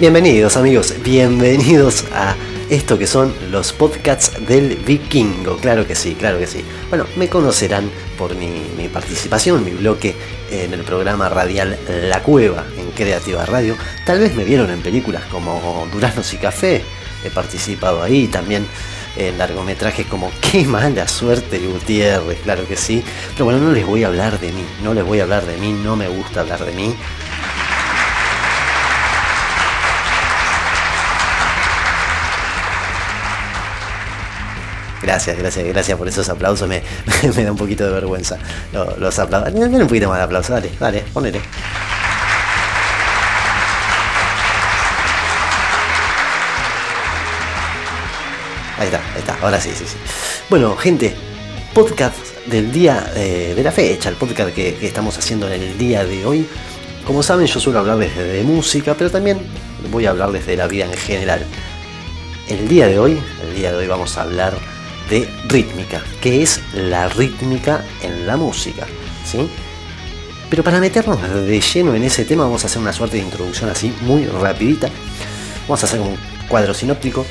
Bienvenidos amigos, bienvenidos a esto que son los podcasts del vikingo. Claro que sí, claro que sí. Bueno, me conocerán por mi, participación, mi bloque en el programa radial La Cueva en Creativa Radio. Tal vez me vieron en películas como Duraznos y Café. He participado ahí también en largometrajes como Qué mala suerte Gutiérrez, claro que sí. Pero bueno, no les voy a hablar de mí, no les voy a hablar de mí, no me gusta hablar de mí. Gracias, gracias, gracias por esos aplausos. Me, da un poquito de vergüenza. Los, aplausos. Dale un poquito más de aplausos, dale, dale, ponele. Ahí está, ahí está, ahora sí, sí, sí. Bueno, gente, podcast del día eh, de la fecha, el podcast que, que, estamos haciendo en el día de hoy. Como saben, yo suelo hablarles de música, pero también voy a hablarles de la vida en general. El día de hoy, el día de hoy vamos a hablar de rítmica, que es la rítmica en la música. ¿sí? Pero para meternos de lleno en ese tema vamos a hacer una suerte de introducción así muy rapidita. Vamos a hacer un cuadro sinóptico.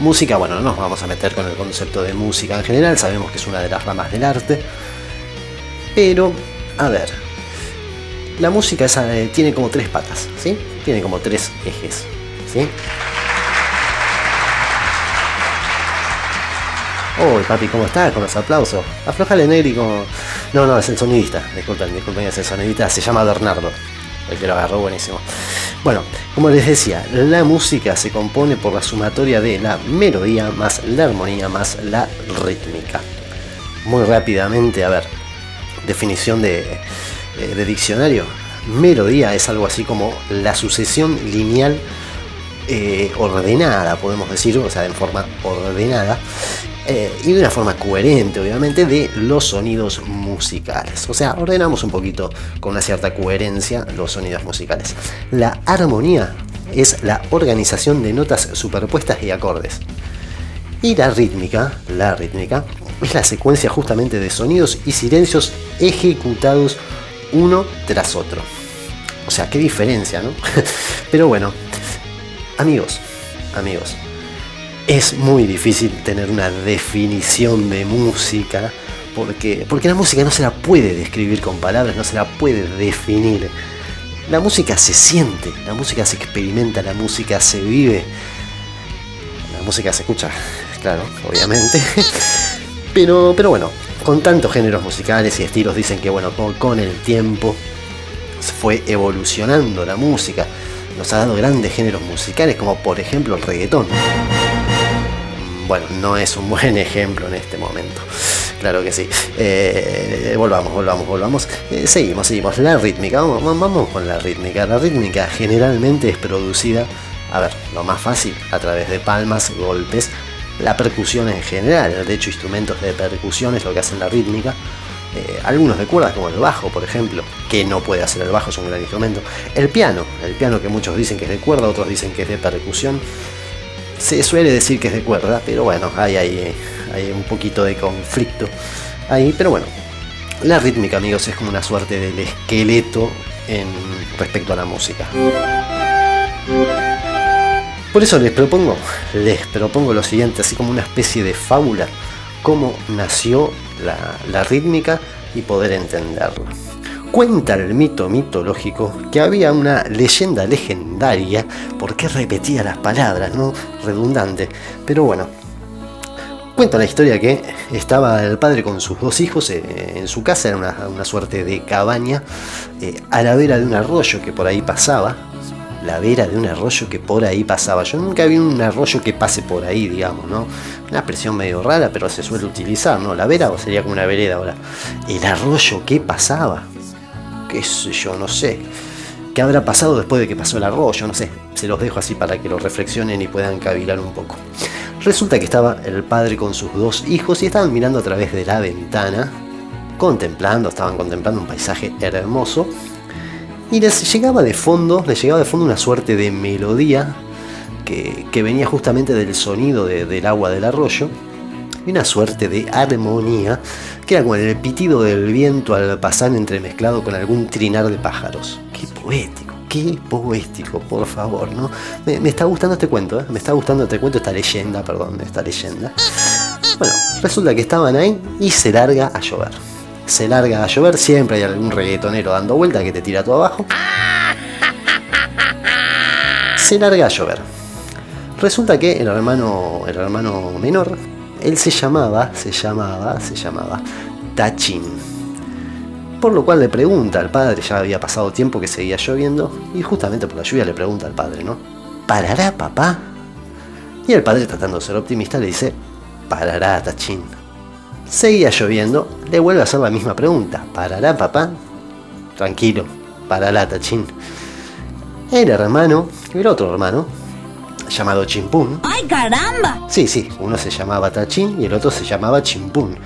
Música, bueno, no nos vamos a meter con el concepto de música en general, sabemos que es una de las ramas del arte. Pero, a ver, la música eh, tiene como tres patas, ¿sí? Tiene como tres ejes, ¿sí? Uy, papi, ¿cómo estás? Con los aplausos. Aflojale, Negri, como. No, no, es el sonidista. Disculpen, disculpen, es el sonidista. Se llama Bernardo. El que lo agarró, buenísimo. Bueno, como les decía, la música se compone por la sumatoria de la melodía más la armonía más la rítmica. Muy rápidamente, a ver, definición de, eh, diccionario. Melodía es algo así como la sucesión lineal eh, ordenada, podemos decir, o sea, en forma ordenada, eh, y de una forma coherente, obviamente, de los sonidos musicales. O sea, ordenamos un poquito con una cierta coherencia los sonidos musicales. La armonía es la organización de notas superpuestas y acordes. Y la rítmica, la rítmica, es la secuencia justamente de sonidos y silencios ejecutados uno tras otro. O sea, qué diferencia, ¿no? Pero bueno, amigos, amigos, es muy difícil tener una definición de música porque, porque la música no se la puede describir con palabras, no se la puede definir. La música se siente, la música se experimenta, la música se vive, la música se escucha, claro, obviamente. Pero, pero bueno, con tantos géneros musicales y estilos dicen que bueno, con, el tiempo fue evolucionando la música. Nos ha dado grandes géneros musicales como por ejemplo el reggaetón bueno, no es un buen ejemplo en este momento. Claro que sí. Eh, volvamos, volvamos, volvamos. Eh, seguimos, seguimos. La rítmica, vamos, vamos con la rítmica. La rítmica generalmente es producida, a ver, lo más fácil, a través de palmas, golpes, la percusión en general. De hecho, instrumentos de percusión es lo que hacen la rítmica. Eh, algunos de cuerdas como el bajo, por ejemplo, que no puede hacer el bajo, es un gran instrumento. El piano, el piano que muchos dicen que es de cuerda, otros dicen que es de percusión. Se suele decir que es de cuerda, pero bueno, hay, hay, hay un poquito de conflicto ahí, pero bueno. La rítmica, amigos, es como una suerte del esqueleto en respecto a la música. Por eso les propongo, les propongo lo siguiente, así como una especie de fábula, cómo nació la, la rítmica y poder entenderlo. Cuenta el mito mitológico que había una leyenda legendaria, porque repetía las palabras, ¿no? Redundante. Pero bueno, cuenta la historia que estaba el padre con sus dos hijos eh, en su casa, era una, suerte de cabaña, eh, a la vera de un arroyo que por ahí pasaba. La vera de un arroyo que por ahí pasaba. Yo nunca vi un arroyo que pase por ahí, digamos, ¿no? Una expresión medio rara, pero se suele utilizar, ¿no? La vera o sería como una vereda ahora. El arroyo que pasaba qué sé yo, no sé. ¿Qué habrá pasado después de que pasó el arroyo? No sé. Se los dejo así para que lo reflexionen y puedan cavilar un poco. Resulta que estaba el padre con sus dos hijos y estaban mirando a través de la ventana, contemplando, estaban contemplando un paisaje hermoso. Y les llegaba de fondo, les llegaba de fondo una suerte de melodía que, venía justamente del sonido del agua del arroyo y una suerte de armonía que era como el pitido del viento al pasar entremezclado con algún trinar de pájaros. Qué poético, qué poético, por favor, ¿no? Me, está gustando este cuento, ¿eh? Me está gustando este cuento, esta leyenda, perdón, esta leyenda. Bueno, resulta que estaban ahí y se larga a llover. Se larga a llover, siempre hay algún reggaetonero dando vuelta que te tira todo abajo. Se larga a llover. Resulta que el hermano, el hermano menor, él se llamaba, se llamaba, se llamaba Tachin. Por lo cual le pregunta al padre, ya había pasado tiempo que seguía lloviendo, y justamente por la lluvia le pregunta al padre, ¿no? ¿Parará papá? Y el padre, tratando de ser optimista, le dice, parará Tachín. Seguía lloviendo, le vuelve a hacer la misma pregunta, ¿parará papá? Tranquilo, parará Tachín. El hermano, el otro hermano, llamado Chimpún. ¡Ay, caramba! Sí, sí, uno se llamaba Tachín y el otro se llamaba Chimpún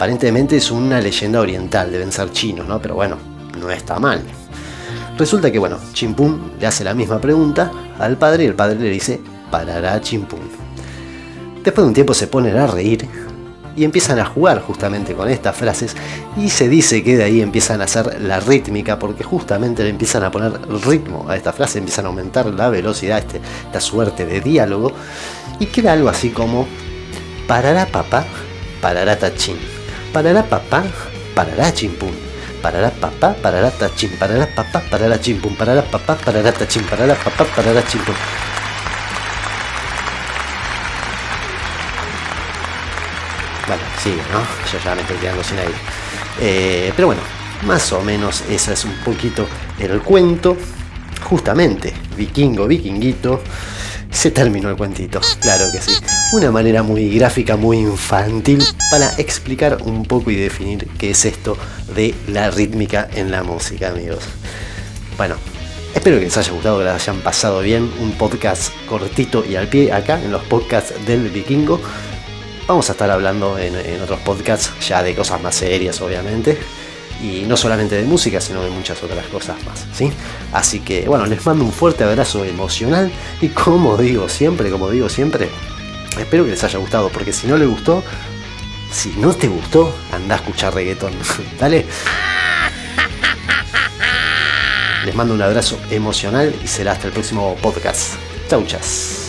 Aparentemente es una leyenda oriental, deben ser chinos, ¿no? Pero bueno, no está mal. Resulta que, bueno, Chimpún le hace la misma pregunta al padre y el padre le dice, parará Chimpún. Después de un tiempo se ponen a reír y empiezan a jugar justamente con estas frases y se dice que de ahí empiezan a hacer la rítmica porque justamente le empiezan a poner ritmo a esta frase, empiezan a aumentar la velocidad, este, esta suerte de diálogo y queda algo así como parará papá, parará tachín. Parará papá, parará chimpún. Parará papá, parará tachín. Parará papá, parará chimpún. Parará papá, parará tachín. Parará papá, parará chimpún. Bueno, sigue, ¿no? Yo ya me estoy quedando sin aire. Eh, pero bueno, más o menos ese es un poquito el cuento. Justamente, vikingo, vikinguito se terminó el cuentito, claro que sí. Una manera muy gráfica, muy infantil para explicar un poco y definir qué es esto de la rítmica en la música, amigos. Bueno, espero que les haya gustado, que les hayan pasado bien. Un podcast cortito y al pie acá en los podcasts del vikingo. Vamos a estar hablando en, otros podcasts ya de cosas más serias, obviamente y no solamente de música, sino de muchas otras cosas más, ¿sí? Así que bueno, les mando un fuerte abrazo emocional y como digo siempre, como digo siempre, espero que les haya gustado, porque si no les gustó, si no te gustó, anda a escuchar reggaetón, ¿dale? Les mando un abrazo emocional y será hasta el próximo podcast. Chau, chas.